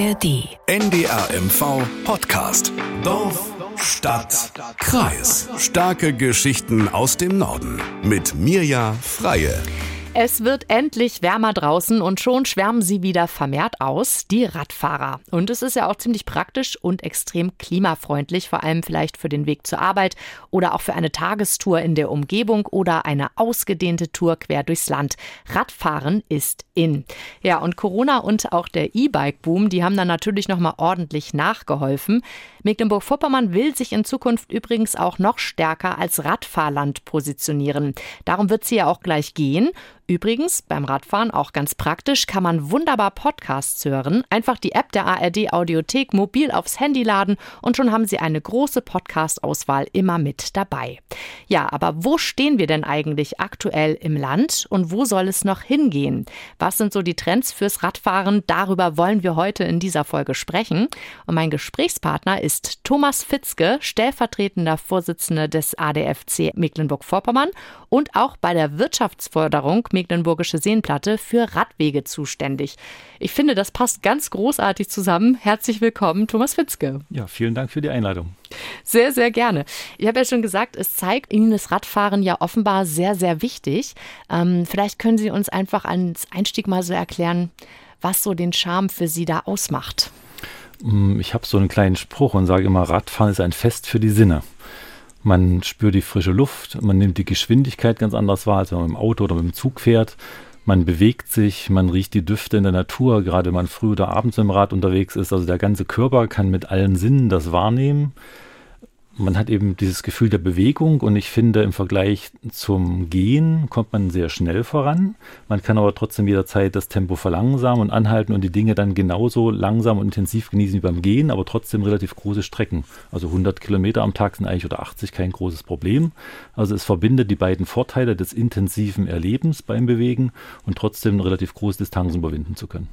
ARD. NDRMV Podcast. Dorf, Stadt, Kreis. Starke Geschichten aus dem Norden. Mit Mirja Freie. Es wird endlich wärmer draußen und schon schwärmen sie wieder vermehrt aus, die Radfahrer. Und es ist ja auch ziemlich praktisch und extrem klimafreundlich, vor allem vielleicht für den Weg zur Arbeit oder auch für eine Tagestour in der Umgebung oder eine ausgedehnte Tour quer durchs Land. Radfahren ist in. Ja, und Corona und auch der E-Bike-Boom, die haben dann natürlich nochmal ordentlich nachgeholfen. Mecklenburg-Vorpommern will sich in Zukunft übrigens auch noch stärker als Radfahrland positionieren. Darum wird sie ja auch gleich gehen. Übrigens, beim Radfahren auch ganz praktisch, kann man wunderbar Podcasts hören. Einfach die App der ARD Audiothek mobil aufs Handy laden und schon haben Sie eine große Podcast-Auswahl immer mit dabei. Ja, aber wo stehen wir denn eigentlich aktuell im Land und wo soll es noch hingehen? Was sind so die Trends fürs Radfahren? Darüber wollen wir heute in dieser Folge sprechen. Und mein Gesprächspartner ist Thomas Fitzke, stellvertretender Vorsitzender des ADFC Mecklenburg-Vorpommern und auch bei der Wirtschaftsförderung Mecklenburgische Seenplatte für Radwege zuständig. Ich finde, das passt ganz großartig zusammen. Herzlich willkommen, Thomas Fitzke. Ja, vielen Dank für die Einladung. Sehr, sehr gerne. Ich habe ja schon gesagt, es zeigt Ihnen das Radfahren ja offenbar sehr, sehr wichtig. Ähm, vielleicht können Sie uns einfach als Einstieg mal so erklären, was so den Charme für Sie da ausmacht. Mm, ich habe so einen kleinen Spruch und sage immer, Radfahren ist ein Fest für die Sinne. Man spürt die frische Luft, man nimmt die Geschwindigkeit ganz anders wahr, als wenn man mit dem Auto oder mit dem Zug fährt. Man bewegt sich, man riecht die Düfte in der Natur, gerade wenn man früh oder abends dem Rad unterwegs ist. Also der ganze Körper kann mit allen Sinnen das wahrnehmen man hat eben dieses Gefühl der Bewegung und ich finde, im Vergleich zum Gehen kommt man sehr schnell voran. Man kann aber trotzdem jederzeit das Tempo verlangsamen und anhalten und die Dinge dann genauso langsam und intensiv genießen wie beim Gehen, aber trotzdem relativ große Strecken. Also 100 Kilometer am Tag sind eigentlich oder 80 kein großes Problem. Also es verbindet die beiden Vorteile des intensiven Erlebens beim Bewegen und trotzdem relativ große Distanzen überwinden zu können.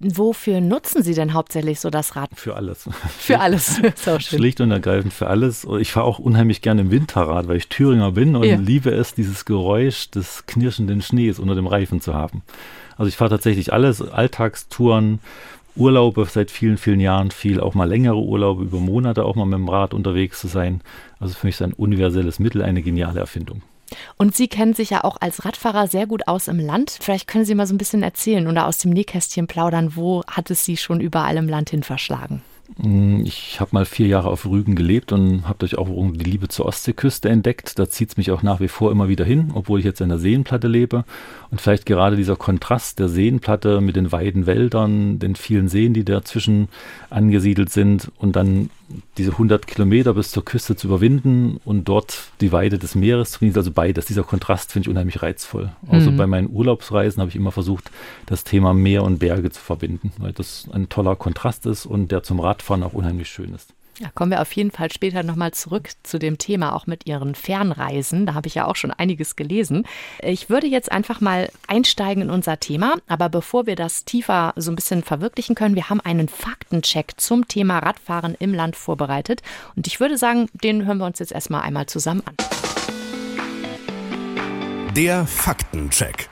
Wofür nutzen Sie denn hauptsächlich so das Rad? Für alles. Für alles. so Schlicht und ergreifend für alles. Ich fahre auch unheimlich gerne im Winterrad, weil ich Thüringer bin und ja. liebe es, dieses Geräusch des knirschenden Schnees unter dem Reifen zu haben. Also ich fahre tatsächlich alles, Alltagstouren, Urlaube seit vielen, vielen Jahren, viel auch mal längere Urlaube, über Monate auch mal mit dem Rad unterwegs zu sein. Also für mich ist ein universelles Mittel eine geniale Erfindung. Und Sie kennen sich ja auch als Radfahrer sehr gut aus im Land. Vielleicht können Sie mal so ein bisschen erzählen oder aus dem Nähkästchen plaudern, wo hat es Sie schon überall im Land hin verschlagen? Mm, ich habe mal vier Jahre auf Rügen gelebt und habe durch auch die Liebe zur Ostseeküste entdeckt. Da zieht es mich auch nach wie vor immer wieder hin, obwohl ich jetzt in der Seenplatte lebe. Und vielleicht gerade dieser Kontrast der Seenplatte mit den weiten Wäldern, den vielen Seen, die dazwischen angesiedelt sind und dann diese 100 Kilometer bis zur Küste zu überwinden und dort die Weide des Meeres zu genießen. Also beides. Dieser Kontrast finde ich unheimlich reizvoll. Also mhm. bei meinen Urlaubsreisen habe ich immer versucht, das Thema Meer und Berge zu verbinden, weil das ein toller Kontrast ist und der zum Radfahren auch unheimlich schön ist. Ja, kommen wir auf jeden Fall später nochmal zurück zu dem Thema, auch mit Ihren Fernreisen. Da habe ich ja auch schon einiges gelesen. Ich würde jetzt einfach mal einsteigen in unser Thema. Aber bevor wir das tiefer so ein bisschen verwirklichen können, wir haben einen Faktencheck zum Thema Radfahren im Land vorbereitet. Und ich würde sagen, den hören wir uns jetzt erstmal einmal zusammen an. Der Faktencheck.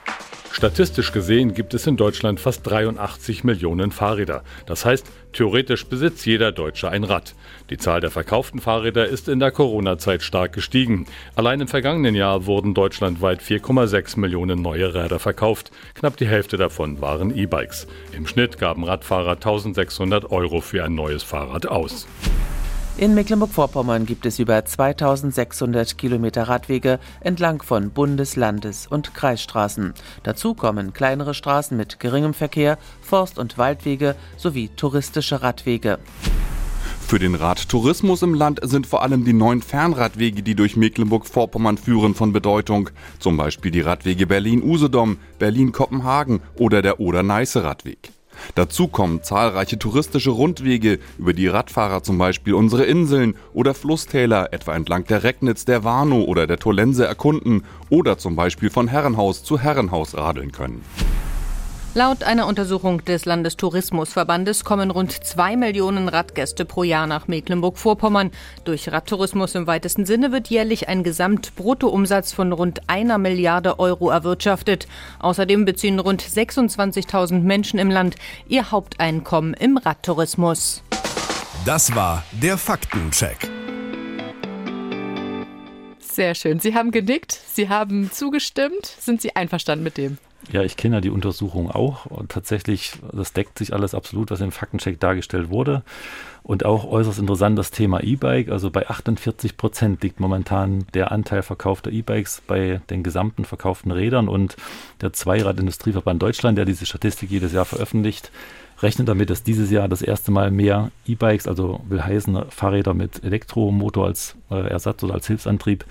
Statistisch gesehen gibt es in Deutschland fast 83 Millionen Fahrräder. Das heißt, theoretisch besitzt jeder Deutsche ein Rad. Die Zahl der verkauften Fahrräder ist in der Corona-Zeit stark gestiegen. Allein im vergangenen Jahr wurden deutschlandweit 4,6 Millionen neue Räder verkauft. Knapp die Hälfte davon waren E-Bikes. Im Schnitt gaben Radfahrer 1600 Euro für ein neues Fahrrad aus. In Mecklenburg-Vorpommern gibt es über 2600 Kilometer Radwege entlang von Bundes-, Landes- und Kreisstraßen. Dazu kommen kleinere Straßen mit geringem Verkehr, Forst- und Waldwege sowie touristische Radwege. Für den Radtourismus im Land sind vor allem die neuen Fernradwege, die durch Mecklenburg-Vorpommern führen, von Bedeutung. Zum Beispiel die Radwege Berlin-Usedom, Berlin-Kopenhagen oder der Oder-Neiße-Radweg. Dazu kommen zahlreiche touristische Rundwege, über die Radfahrer zum Beispiel unsere Inseln oder Flusstäler etwa entlang der Recknitz, der Warnow oder der Tolense erkunden oder zum Beispiel von Herrenhaus zu Herrenhaus radeln können. Laut einer Untersuchung des Landestourismusverbandes kommen rund zwei Millionen Radgäste pro Jahr nach Mecklenburg-Vorpommern. Durch Radtourismus im weitesten Sinne wird jährlich ein Gesamtbruttoumsatz von rund einer Milliarde Euro erwirtschaftet. Außerdem beziehen rund 26.000 Menschen im Land ihr Haupteinkommen im Radtourismus. Das war der Faktencheck. Sehr schön. Sie haben genickt, Sie haben zugestimmt. Sind Sie einverstanden mit dem? Ja, ich kenne ja die Untersuchung auch und tatsächlich, das deckt sich alles absolut, was im Faktencheck dargestellt wurde. Und auch äußerst interessant das Thema E-Bike. Also bei 48 Prozent liegt momentan der Anteil verkaufter E-Bikes bei den gesamten verkauften Rädern. Und der Zweirad-Industrieverband Deutschland, der diese Statistik jedes Jahr veröffentlicht, rechnet damit, dass dieses Jahr das erste Mal mehr E-Bikes, also will heißen Fahrräder mit Elektromotor als äh, Ersatz oder als Hilfsantrieb,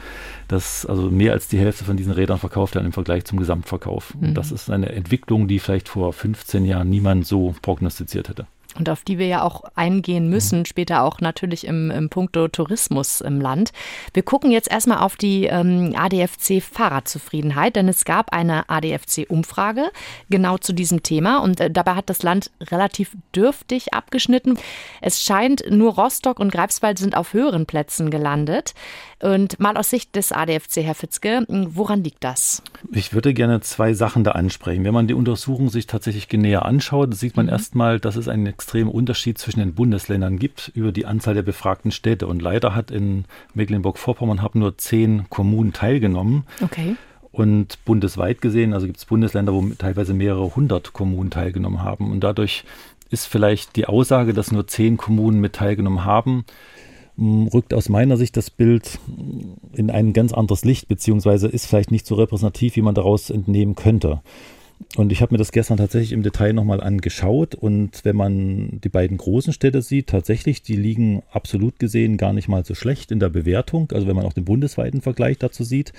dass also mehr als die Hälfte von diesen Rädern verkauft werden im Vergleich zum Gesamtverkauf. Mhm. Das ist eine Entwicklung, die vielleicht vor 15 Jahren niemand so prognostiziert hätte und auf die wir ja auch eingehen müssen, mhm. später auch natürlich im, im Punkto Tourismus im Land. Wir gucken jetzt erstmal auf die ähm, ADFC Fahrradzufriedenheit, denn es gab eine ADFC-Umfrage genau zu diesem Thema und äh, dabei hat das Land relativ dürftig abgeschnitten. Es scheint, nur Rostock und Greifswald sind auf höheren Plätzen gelandet. Und mal aus Sicht des ADFC, Herr Fitzke, woran liegt das? Ich würde gerne zwei Sachen da ansprechen. Wenn man die Untersuchung sich tatsächlich näher anschaut, sieht man mhm. erstmal, dass es einen extremen Unterschied zwischen den Bundesländern gibt über die Anzahl der befragten Städte. Und leider hat in Mecklenburg-Vorpommern nur zehn Kommunen teilgenommen. Okay. Und bundesweit gesehen, also gibt es Bundesländer, wo teilweise mehrere hundert Kommunen teilgenommen haben. Und dadurch ist vielleicht die Aussage, dass nur zehn Kommunen mit teilgenommen haben, rückt aus meiner Sicht das Bild in ein ganz anderes Licht, beziehungsweise ist vielleicht nicht so repräsentativ, wie man daraus entnehmen könnte. Und ich habe mir das gestern tatsächlich im Detail nochmal angeschaut. Und wenn man die beiden großen Städte sieht, tatsächlich, die liegen absolut gesehen gar nicht mal so schlecht in der Bewertung. Also wenn man auch den bundesweiten Vergleich dazu sieht.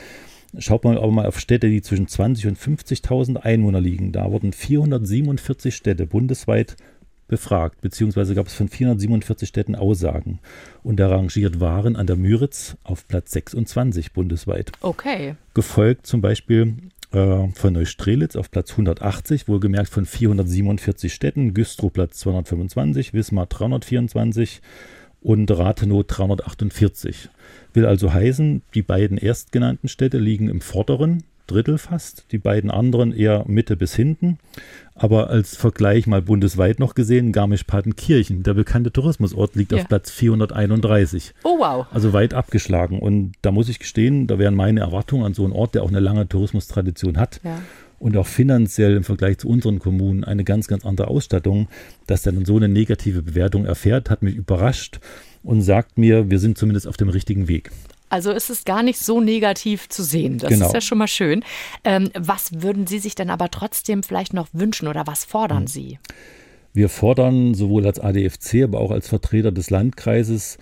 Schaut man aber mal auf Städte, die zwischen 20 und 50.000 Einwohner liegen. Da wurden 447 Städte bundesweit befragt, beziehungsweise gab es von 447 Städten Aussagen. Und da rangiert Waren an der Müritz auf Platz 26 bundesweit. Okay. Gefolgt zum Beispiel äh, von Neustrelitz auf Platz 180, wohlgemerkt von 447 Städten, Güstrow Platz 225, Wismar 324 und Rathenow 348. Will also heißen, die beiden erstgenannten Städte liegen im vorderen Drittel fast, die beiden anderen eher Mitte bis hinten. Aber als Vergleich mal bundesweit noch gesehen, Garmisch-Partenkirchen, der bekannte Tourismusort, liegt ja. auf Platz 431. Oh wow. Also weit abgeschlagen. Und da muss ich gestehen, da wären meine Erwartungen an so einen Ort, der auch eine lange Tourismustradition hat. Ja. Und auch finanziell im Vergleich zu unseren Kommunen eine ganz, ganz andere Ausstattung, dass der dann so eine negative Bewertung erfährt, hat mich überrascht und sagt mir, wir sind zumindest auf dem richtigen Weg. Also ist es gar nicht so negativ zu sehen. Das genau. ist ja schon mal schön. Ähm, was würden Sie sich denn aber trotzdem vielleicht noch wünschen oder was fordern hm. Sie? Wir fordern sowohl als ADFC, aber auch als Vertreter des Landkreises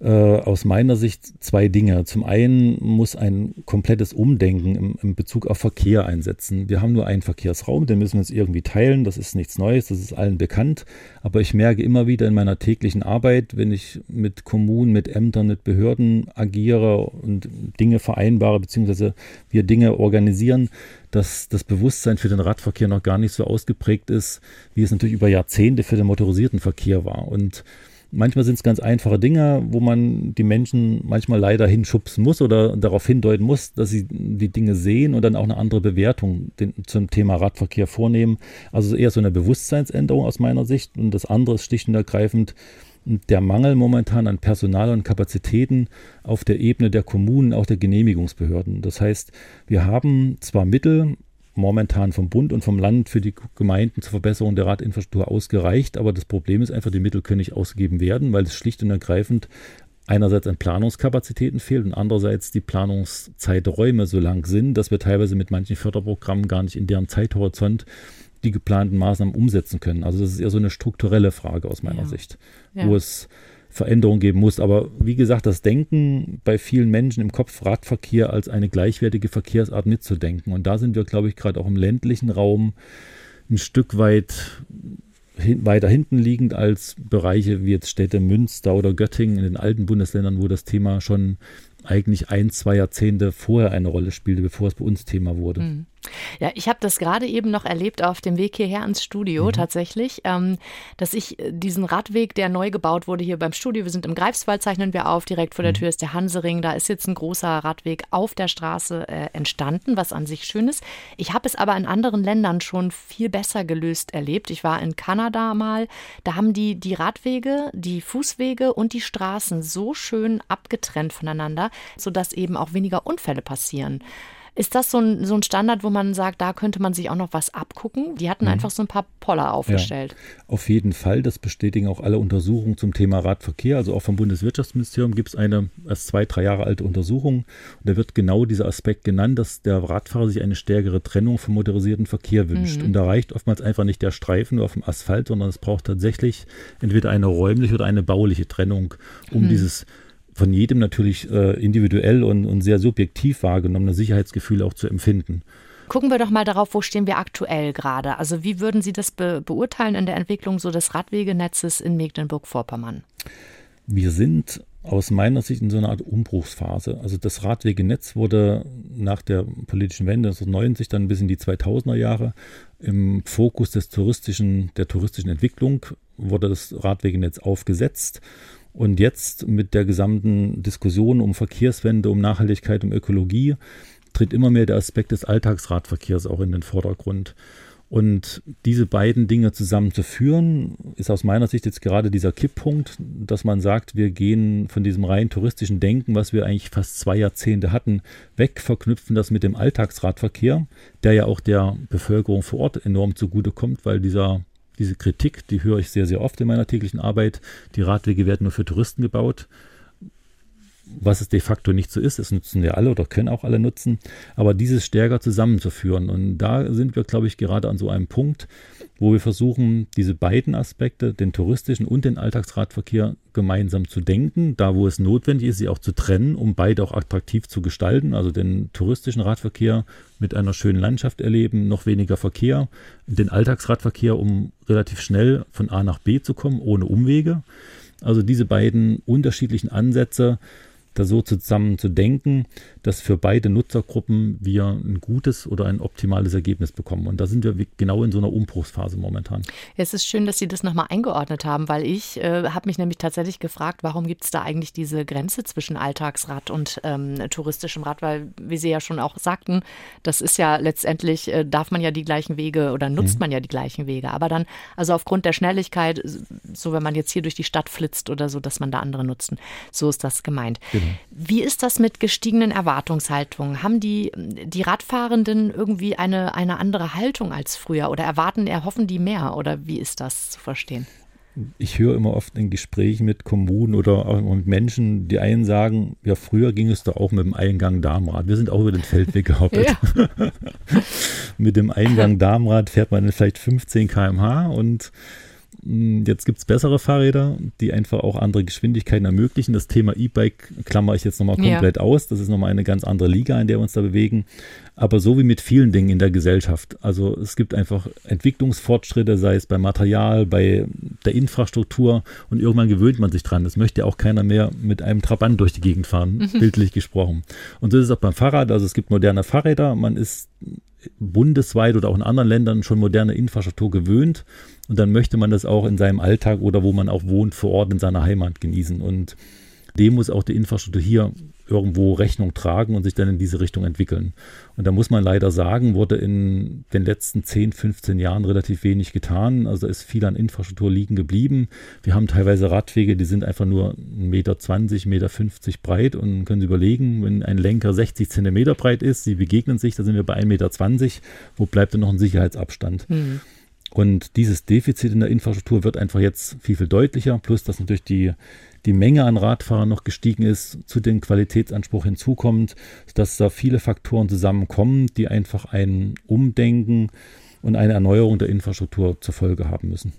äh, aus meiner Sicht zwei Dinge. Zum einen muss ein komplettes Umdenken im, im, Bezug auf Verkehr einsetzen. Wir haben nur einen Verkehrsraum, den müssen wir uns irgendwie teilen. Das ist nichts Neues, das ist allen bekannt. Aber ich merke immer wieder in meiner täglichen Arbeit, wenn ich mit Kommunen, mit Ämtern, mit Behörden agiere und Dinge vereinbare, beziehungsweise wir Dinge organisieren, dass das Bewusstsein für den Radverkehr noch gar nicht so ausgeprägt ist, wie es natürlich über Jahrzehnte für den motorisierten Verkehr war. Und Manchmal sind es ganz einfache Dinge, wo man die Menschen manchmal leider hinschubsen muss oder darauf hindeuten muss, dass sie die Dinge sehen und dann auch eine andere Bewertung den, zum Thema Radverkehr vornehmen. Also eher so eine Bewusstseinsänderung aus meiner Sicht. Und das andere ist schlicht und ergreifend der Mangel momentan an Personal und Kapazitäten auf der Ebene der Kommunen, auch der Genehmigungsbehörden. Das heißt, wir haben zwar Mittel, momentan vom Bund und vom Land für die Gemeinden zur Verbesserung der Radinfrastruktur ausgereicht. Aber das Problem ist einfach, die Mittel können nicht ausgegeben werden, weil es schlicht und ergreifend einerseits an Planungskapazitäten fehlt und andererseits die Planungszeiträume so lang sind, dass wir teilweise mit manchen Förderprogrammen gar nicht in deren Zeithorizont die geplanten Maßnahmen umsetzen können. Also das ist eher so eine strukturelle Frage aus meiner ja. Sicht, ja. wo es Veränderung geben muss. Aber wie gesagt, das Denken bei vielen Menschen im Kopf, Radverkehr als eine gleichwertige Verkehrsart mitzudenken. Und da sind wir, glaube ich, gerade auch im ländlichen Raum ein Stück weit hin, weiter hinten liegend als Bereiche wie jetzt Städte Münster oder Göttingen in den alten Bundesländern, wo das Thema schon eigentlich ein, zwei Jahrzehnte vorher eine Rolle spielte, bevor es bei uns Thema wurde. Mhm. Ja, ich habe das gerade eben noch erlebt auf dem Weg hierher ins Studio mhm. tatsächlich, ähm, dass ich äh, diesen Radweg, der neu gebaut wurde hier beim Studio, wir sind im Greifswald, zeichnen wir auf, direkt vor der mhm. Tür ist der Hansering, da ist jetzt ein großer Radweg auf der Straße äh, entstanden, was an sich schön ist. Ich habe es aber in anderen Ländern schon viel besser gelöst erlebt. Ich war in Kanada mal, da haben die die Radwege, die Fußwege und die Straßen so schön abgetrennt voneinander, sodass eben auch weniger Unfälle passieren. Ist das so ein, so ein Standard, wo man sagt, da könnte man sich auch noch was abgucken? Die hatten mhm. einfach so ein paar Poller aufgestellt. Ja, auf jeden Fall. Das bestätigen auch alle Untersuchungen zum Thema Radverkehr. Also auch vom Bundeswirtschaftsministerium gibt es eine erst zwei, drei Jahre alte Untersuchung. Und da wird genau dieser Aspekt genannt, dass der Radfahrer sich eine stärkere Trennung vom motorisierten Verkehr wünscht. Mhm. Und da reicht oftmals einfach nicht der Streifen nur auf dem Asphalt, sondern es braucht tatsächlich entweder eine räumliche oder eine bauliche Trennung, um mhm. dieses von jedem natürlich äh, individuell und, und sehr subjektiv wahrgenommene Sicherheitsgefühl auch zu empfinden. Gucken wir doch mal darauf, wo stehen wir aktuell gerade? Also wie würden Sie das be beurteilen in der Entwicklung so des Radwegenetzes in Mecklenburg-Vorpommern? Wir sind aus meiner Sicht in so einer Art Umbruchsphase. Also das Radwegenetz wurde nach der politischen Wende 1990 dann bis in die 2000er Jahre im Fokus des touristischen, der touristischen Entwicklung wurde das Radwegenetz aufgesetzt und jetzt mit der gesamten Diskussion um Verkehrswende, um Nachhaltigkeit, um Ökologie, tritt immer mehr der Aspekt des Alltagsradverkehrs auch in den Vordergrund. Und diese beiden Dinge zusammenzuführen, ist aus meiner Sicht jetzt gerade dieser Kipppunkt, dass man sagt, wir gehen von diesem rein touristischen Denken, was wir eigentlich fast zwei Jahrzehnte hatten, weg, verknüpfen das mit dem Alltagsradverkehr, der ja auch der Bevölkerung vor Ort enorm zugutekommt, weil dieser diese Kritik, die höre ich sehr, sehr oft in meiner täglichen Arbeit. Die Radwege werden nur für Touristen gebaut. Was es de facto nicht so ist, es nutzen ja alle oder können auch alle nutzen, aber dieses stärker zusammenzuführen. Und da sind wir, glaube ich, gerade an so einem Punkt, wo wir versuchen, diese beiden Aspekte, den touristischen und den Alltagsradverkehr, gemeinsam zu denken, da wo es notwendig ist, sie auch zu trennen, um beide auch attraktiv zu gestalten. Also den touristischen Radverkehr mit einer schönen Landschaft erleben, noch weniger Verkehr, den Alltagsradverkehr, um relativ schnell von A nach B zu kommen, ohne Umwege. Also diese beiden unterschiedlichen Ansätze da so zusammen zu denken, dass für beide Nutzergruppen wir ein gutes oder ein optimales Ergebnis bekommen. Und da sind wir genau in so einer Umbruchsphase momentan. es ist schön, dass Sie das nochmal eingeordnet haben, weil ich äh, habe mich nämlich tatsächlich gefragt, warum gibt es da eigentlich diese Grenze zwischen Alltagsrad und ähm, touristischem Rad, weil, wie Sie ja schon auch sagten, das ist ja letztendlich, äh, darf man ja die gleichen Wege oder nutzt mhm. man ja die gleichen Wege. Aber dann, also aufgrund der Schnelligkeit, so wenn man jetzt hier durch die Stadt flitzt oder so, dass man da andere nutzen. So ist das gemeint. Genau. Wie ist das mit gestiegenen Erwartungshaltungen? Haben die, die Radfahrenden irgendwie eine, eine andere Haltung als früher oder erwarten, erhoffen die mehr oder wie ist das zu verstehen? ich höre immer oft in Gesprächen mit Kommunen oder auch mit Menschen, die einen sagen, ja, früher ging es doch auch mit dem Eingang Darmrad. Wir sind auch über den Feldweg gehoppelt. Mit dem Eingang Darmrad fährt man vielleicht 15 km/h und jetzt gibt es bessere Fahrräder, die einfach auch andere Geschwindigkeiten ermöglichen. Das Thema E-Bike klammer ich jetzt nochmal komplett ja. aus. Das ist nochmal eine ganz andere Liga, in der wir uns da bewegen. Aber so wie mit vielen Dingen in der Gesellschaft. Also es gibt einfach Entwicklungsfortschritte, sei es beim Material, bei der Infrastruktur und irgendwann gewöhnt man sich dran. Das möchte auch keiner mehr mit einem Trabant durch die Gegend fahren, mhm. bildlich gesprochen. Und so ist es auch beim Fahrrad. Also es gibt moderne Fahrräder. Man ist bundesweit oder auch in anderen Ländern schon moderne Infrastruktur gewöhnt. Und dann möchte man das auch in seinem Alltag oder wo man auch wohnt, vor Ort in seiner Heimat genießen. Und dem muss auch die Infrastruktur hier irgendwo Rechnung tragen und sich dann in diese Richtung entwickeln. Und da muss man leider sagen, wurde in den letzten 10, 15 Jahren relativ wenig getan. Also ist viel an Infrastruktur liegen geblieben. Wir haben teilweise Radwege, die sind einfach nur 1,20 Meter, 1,50 Meter breit und können Sie überlegen, wenn ein Lenker 60 Zentimeter breit ist, sie begegnen sich, da sind wir bei 1,20 Meter, wo bleibt denn noch ein Sicherheitsabstand? Mhm. Und dieses Defizit in der Infrastruktur wird einfach jetzt viel, viel deutlicher, plus dass natürlich die die Menge an Radfahrern noch gestiegen ist, zu dem Qualitätsanspruch hinzukommt, dass da viele Faktoren zusammenkommen, die einfach ein Umdenken und eine Erneuerung der Infrastruktur zur Folge haben müssen.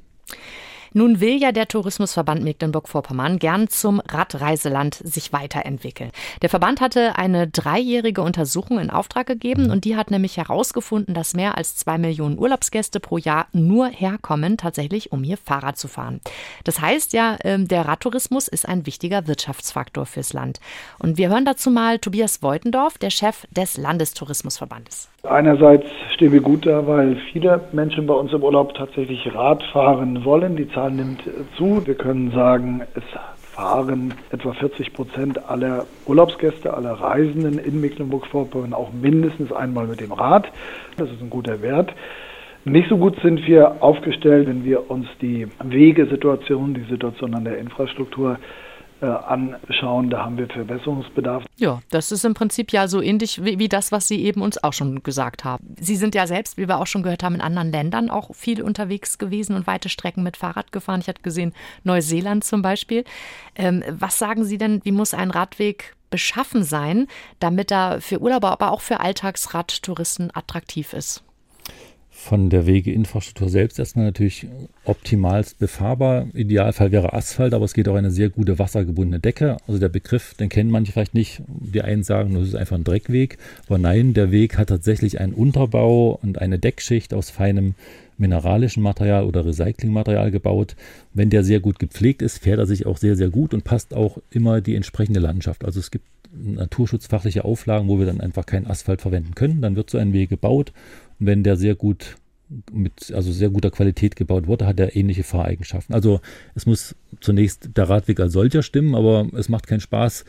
Nun will ja der Tourismusverband Mecklenburg-Vorpommern gern zum Radreiseland sich weiterentwickeln. Der Verband hatte eine dreijährige Untersuchung in Auftrag gegeben und die hat nämlich herausgefunden, dass mehr als zwei Millionen Urlaubsgäste pro Jahr nur herkommen, tatsächlich, um hier Fahrrad zu fahren. Das heißt ja, ähm, der Radtourismus ist ein wichtiger Wirtschaftsfaktor fürs Land. Und wir hören dazu mal Tobias Voitendorf, der Chef des Landestourismusverbandes. Einerseits stehen wir gut da, weil viele Menschen bei uns im Urlaub tatsächlich Rad fahren wollen. Die Zahl nimmt zu. Wir können sagen, es fahren etwa 40 Prozent aller Urlaubsgäste, aller Reisenden in Mecklenburg-Vorpommern auch mindestens einmal mit dem Rad. Das ist ein guter Wert. Nicht so gut sind wir aufgestellt, wenn wir uns die Wegesituation, die Situation an der Infrastruktur anschauen. Da haben wir Verbesserungsbedarf. Ja, das ist im Prinzip ja so ähnlich wie, wie, das, was Sie eben uns auch schon gesagt haben. Sie sind ja selbst, wie wir auch schon gehört haben, in anderen Ländern auch viel unterwegs gewesen und weite Strecken mit Fahrrad gefahren. Ich hatte gesehen, Neuseeland zum Beispiel. Ähm, was sagen Sie denn, wie muss ein Radweg beschaffen sein, damit er für Urlauber, aber auch für Alltagsradtouristen attraktiv ist? Von der Wegeinfrastruktur selbst erstmal natürlich optimalst befahrbar. Idealfall wäre Asphalt, aber es geht auch eine sehr gute wassergebundene Decke. Also der Begriff, den kennen manche vielleicht nicht. Die einen sagen, das ist einfach ein Dreckweg. Aber nein, der Weg hat tatsächlich einen Unterbau und eine Deckschicht aus feinem mineralischen Material oder Recyclingmaterial gebaut. Wenn der sehr gut gepflegt ist, fährt er sich auch sehr, sehr gut und passt auch immer die entsprechende Landschaft. Also es gibt naturschutzfachliche Auflagen, wo wir dann einfach keinen Asphalt verwenden können. Dann wird so ein Weg gebaut wenn der sehr gut mit also sehr guter Qualität gebaut wurde, hat er ähnliche Fahreigenschaften. Also es muss zunächst der Radweg als solcher stimmen, aber es macht keinen Spaß,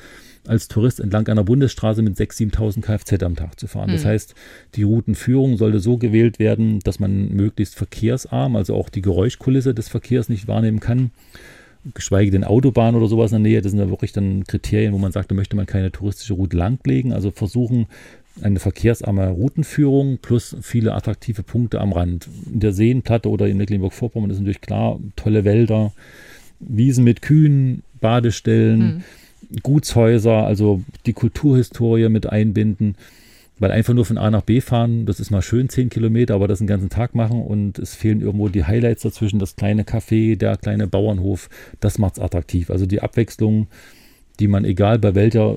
als Tourist entlang einer Bundesstraße mit 6.000, 7.000 Kfz am Tag zu fahren. Hm. Das heißt, die Routenführung sollte so gewählt werden, dass man möglichst verkehrsarm, also auch die Geräuschkulisse des Verkehrs nicht wahrnehmen kann. Geschweige denn Autobahn oder sowas in der Nähe, das sind ja wirklich dann Kriterien, wo man sagt, da möchte man keine touristische Route langlegen. Also versuchen, eine verkehrsarme Routenführung plus viele attraktive Punkte am Rand. In der Seenplatte oder in Mecklenburg-Vorpommern ist natürlich klar, tolle Wälder, Wiesen mit Kühen, Badestellen, mhm. Gutshäuser, also die Kulturhistorie mit einbinden. Weil einfach nur von A nach B fahren, das ist mal schön, 10 Kilometer, aber das den ganzen Tag machen und es fehlen irgendwo die Highlights dazwischen, das kleine Café, der kleine Bauernhof, das macht es attraktiv. Also die Abwechslung die man egal bei welcher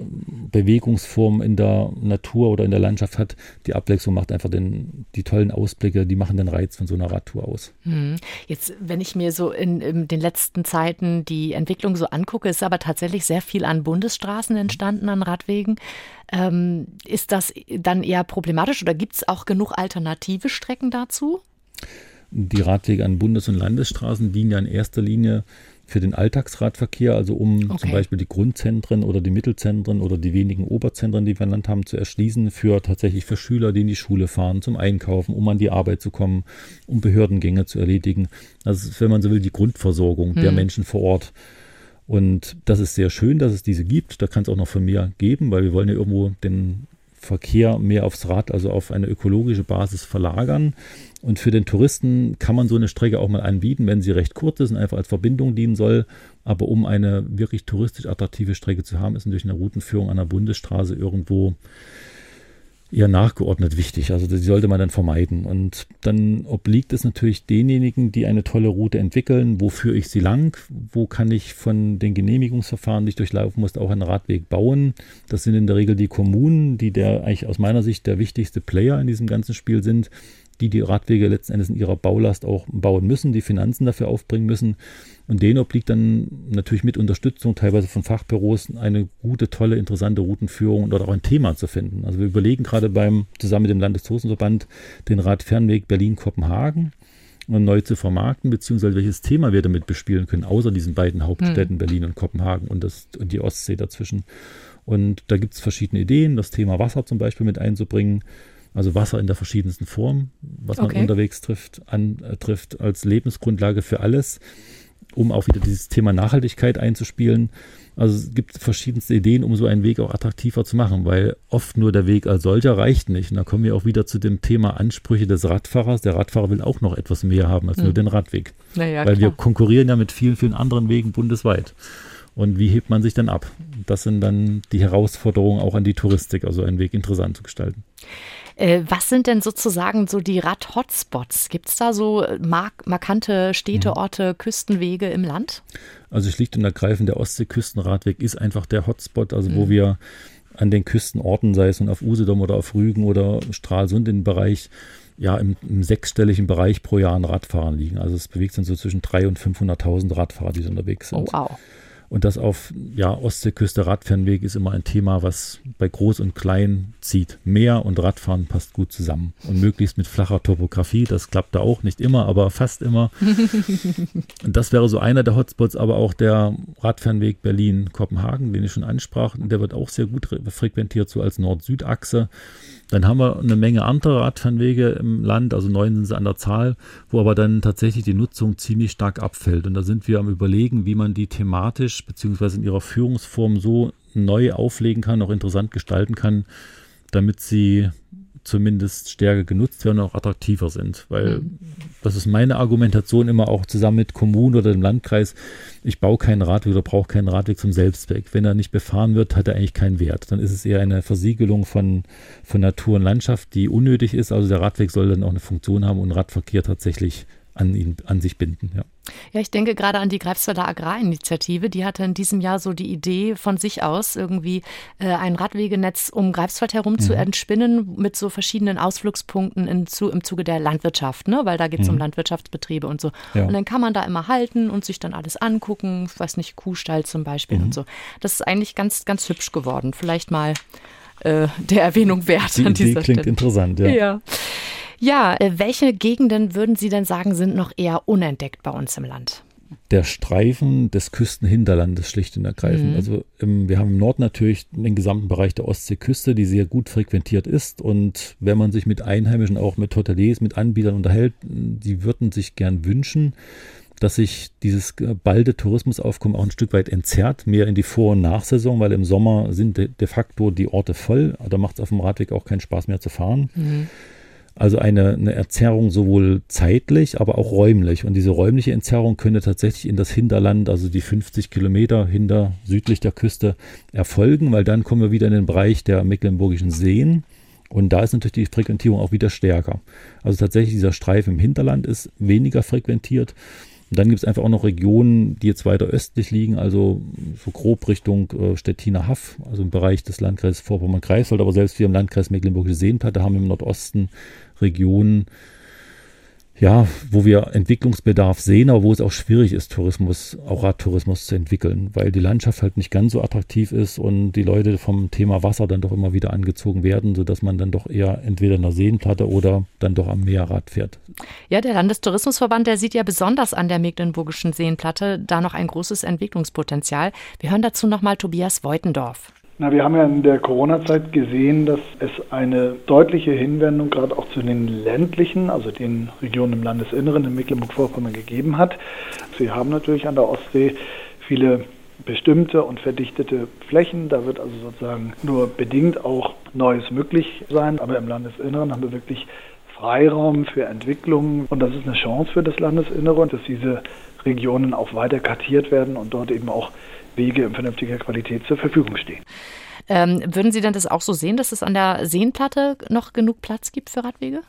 Bewegungsform in der Natur oder in der Landschaft hat, die Abwechslung macht einfach den, die tollen Ausblicke, die machen den Reiz von so einer Radtour aus. Hm. Jetzt, wenn ich mir so in, in, den letzten Zeiten die Entwicklung so angucke, ist aber tatsächlich sehr viel an Bundesstraßen entstanden, an Radwegen. Ähm, ist das dann eher problematisch oder gibt es auch genug alternative Strecken dazu? Die Radwege an Bundes- und Landesstraßen dienen ja in erster Linie für den Alltagsradverkehr, also um okay. zum Beispiel die Grundzentren oder die Mittelzentren oder die wenigen Oberzentren, die wir Land haben, zu erschließen, für tatsächlich für Schüler, die in die Schule fahren, zum Einkaufen, um an die Arbeit zu kommen, um Behördengänge zu erledigen. Das ist, wenn man so will, die Grundversorgung hm. der Menschen vor Ort. Und das ist sehr schön, dass es diese gibt. Da kann es auch noch von mir geben, weil wir wollen ja irgendwo den Verkehr mehr aufs Rad, also auf eine ökologische Basis verlagern. Und für den Touristen kann man so eine Strecke auch mal anbieten, wenn sie recht kurz ist und einfach als Verbindung dienen soll. Aber um eine wirklich touristisch attraktive Strecke zu haben, ist natürlich eine Routenführung an der Bundesstraße irgendwo eher nachgeordnet wichtig. Also die sollte man dann vermeiden. Und dann obliegt es natürlich denjenigen, die eine tolle Route entwickeln. Wo führe ich sie lang? Wo kann ich von den Genehmigungsverfahren, die ich durchlaufen muss, auch einen Radweg bauen? Das sind in der Regel die Kommunen, die der eigentlich aus meiner Sicht der wichtigste Player in diesem ganzen Spiel sind die die Radwege letzten Endes in ihrer Baulast auch bauen müssen, die Finanzen dafür aufbringen müssen. Und denen obliegt dann natürlich mit Unterstützung teilweise von Fachbüros eine gute, tolle, interessante Routenführung oder auch ein Thema zu finden. Also wir überlegen gerade beim, zusammen mit dem Landestourismusverband, den Radfernweg Berlin-Kopenhagen neu zu vermarkten, beziehungsweise welches Thema wir damit bespielen können, außer diesen beiden Hauptstädten hm. Berlin und Kopenhagen und, das, und die Ostsee dazwischen. Und da gibt es verschiedene Ideen, das Thema Wasser zum Beispiel mit einzubringen, also Wasser in der verschiedensten Form, was man okay. unterwegs trifft, an, äh, als Lebensgrundlage für alles, um auch wieder dieses Thema Nachhaltigkeit einzuspielen. Also es gibt verschiedenste Ideen, um so einen Weg auch attraktiver zu machen, weil oft nur der Weg als solcher reicht nicht. Und da kommen wir auch wieder zu dem Thema Ansprüche des Radfahrers. Der Radfahrer will auch noch etwas mehr haben als hm. nur den Radweg. Naja, weil klar. wir konkurrieren ja mit vielen, vielen anderen Wegen bundesweit. Und wie hebt man sich dann ab? Das sind dann die Herausforderungen auch an die Touristik, also einen Weg interessant zu gestalten. Äh, was sind denn sozusagen so die Rad-Hotspots? Gibt es da so mark markante Städte, mhm. Orte, Küstenwege im Land? Also schlicht und ergreifend, der Ostseeküstenradweg ist einfach der Hotspot, also mhm. wo wir an den Küstenorten, sei es nun auf Usedom oder auf Rügen oder Stralsund, den Bereich, ja, im, im, sechsstelligen Bereich pro Jahr an Radfahren liegen. Also es bewegt sich so zwischen 300.000 und 500.000 Radfahrer, die so unterwegs sind. Oh, wow. Und das auf ja, Ostseeküste Radfernweg ist immer ein Thema, was bei Groß und Klein zieht. Meer und Radfahren passt gut zusammen. Und möglichst mit flacher Topografie. Das klappt da auch nicht immer, aber fast immer. und das wäre so einer der Hotspots, aber auch der Radfernweg Berlin-Kopenhagen, den ich schon ansprach. Der wird auch sehr gut frequentiert, so als Nord-Süd-Achse. Dann haben wir eine Menge andere Radfernwege im Land, also neun sind sie an der Zahl, wo aber dann tatsächlich die Nutzung ziemlich stark abfällt. Und da sind wir am Überlegen, wie man die thematisch beziehungsweise in ihrer Führungsform so neu auflegen kann, auch interessant gestalten kann, damit sie zumindest stärker genutzt werden und auch attraktiver sind. Weil mhm. das ist meine Argumentation immer auch zusammen mit Kommunen oder dem Landkreis. Ich baue keinen Radweg oder brauche keinen Radweg zum Selbstzweck. Wenn er nicht befahren wird, hat er eigentlich keinen Wert. Dann ist es eher eine Versiegelung von, von Natur und Landschaft, die unnötig ist. Also der Radweg soll dann auch eine Funktion haben und Radverkehr tatsächlich an, ihn, an sich binden. Ja. ja, ich denke gerade an die Greifswalder Agrarinitiative. Die hatte in diesem Jahr so die Idee von sich aus, irgendwie äh, ein Radwegenetz um Greifswald herum mhm. zu entspinnen mit so verschiedenen Ausflugspunkten in, zu, im Zuge der Landwirtschaft, ne? weil da geht es mhm. um Landwirtschaftsbetriebe und so. Ja. Und dann kann man da immer halten und sich dann alles angucken, weiß nicht, Kuhstall zum Beispiel mhm. und so. Das ist eigentlich ganz, ganz hübsch geworden. Vielleicht mal äh, der Erwähnung wert die an dieser Idee klingt Stelle. interessant, ja. ja. Ja, äh, welche Gegenden würden Sie denn sagen, sind noch eher unentdeckt bei uns im Land? der Streifen des Küstenhinterlandes schlicht und ergreifend. Mhm. Also im, wir haben im Norden natürlich den gesamten Bereich der Ostseeküste, die sehr gut frequentiert ist. Und wenn man sich mit Einheimischen, auch mit Hoteliers, mit Anbietern unterhält, die würden sich gern wünschen, dass sich dieses balde Tourismusaufkommen auch ein Stück weit entzerrt, mehr in die Vor- und Nachsaison, weil im Sommer sind de, de facto die Orte voll. Da macht es auf dem Radweg auch keinen Spaß mehr zu fahren. Mhm. Also eine, eine Erzerrung sowohl zeitlich, aber auch räumlich. Und diese räumliche Entzerrung könnte tatsächlich in das Hinterland, also die 50 Kilometer hinter südlich der Küste, erfolgen, weil dann kommen wir wieder in den Bereich der Mecklenburgischen Seen. Und da ist natürlich die Frequentierung auch wieder stärker. Also tatsächlich dieser Streifen im Hinterland ist weniger frequentiert. Und dann gibt es einfach auch noch Regionen, die jetzt weiter östlich liegen, also so grob Richtung äh, Stettiner Haff, also im Bereich des Landkreises Vorpommern-Greifswald, aber selbst wir im Landkreis Mecklenburgische Seenplatte haben im Nordosten Regionen, ja, wo wir Entwicklungsbedarf sehen, aber wo es auch schwierig ist, Tourismus, auch Radtourismus zu entwickeln, weil die Landschaft halt nicht ganz so attraktiv ist und die Leute vom Thema Wasser dann doch immer wieder angezogen werden, sodass man dann doch eher entweder in der Seenplatte oder dann doch am Meer Rad fährt. Ja, der Landestourismusverband, der sieht ja besonders an der Mecklenburgischen Seenplatte da noch ein großes Entwicklungspotenzial. Wir hören dazu nochmal Tobias Weutendorf. Na, wir haben ja in der Corona-Zeit gesehen, dass es eine deutliche Hinwendung gerade auch zu den ländlichen, also den Regionen im Landesinneren in Mecklenburg-Vorpommern gegeben hat. Sie haben natürlich an der Ostsee viele bestimmte und verdichtete Flächen. Da wird also sozusagen nur bedingt auch Neues möglich sein. Aber im Landesinneren haben wir wirklich Freiraum für Entwicklung. Und das ist eine Chance für das Landesinnere dass diese Regionen auch weiter kartiert werden und dort eben auch Wege in vernünftiger Qualität zur Verfügung stehen. Ähm, würden Sie denn das auch so sehen, dass es an der Seenplatte noch genug Platz gibt für Radwege?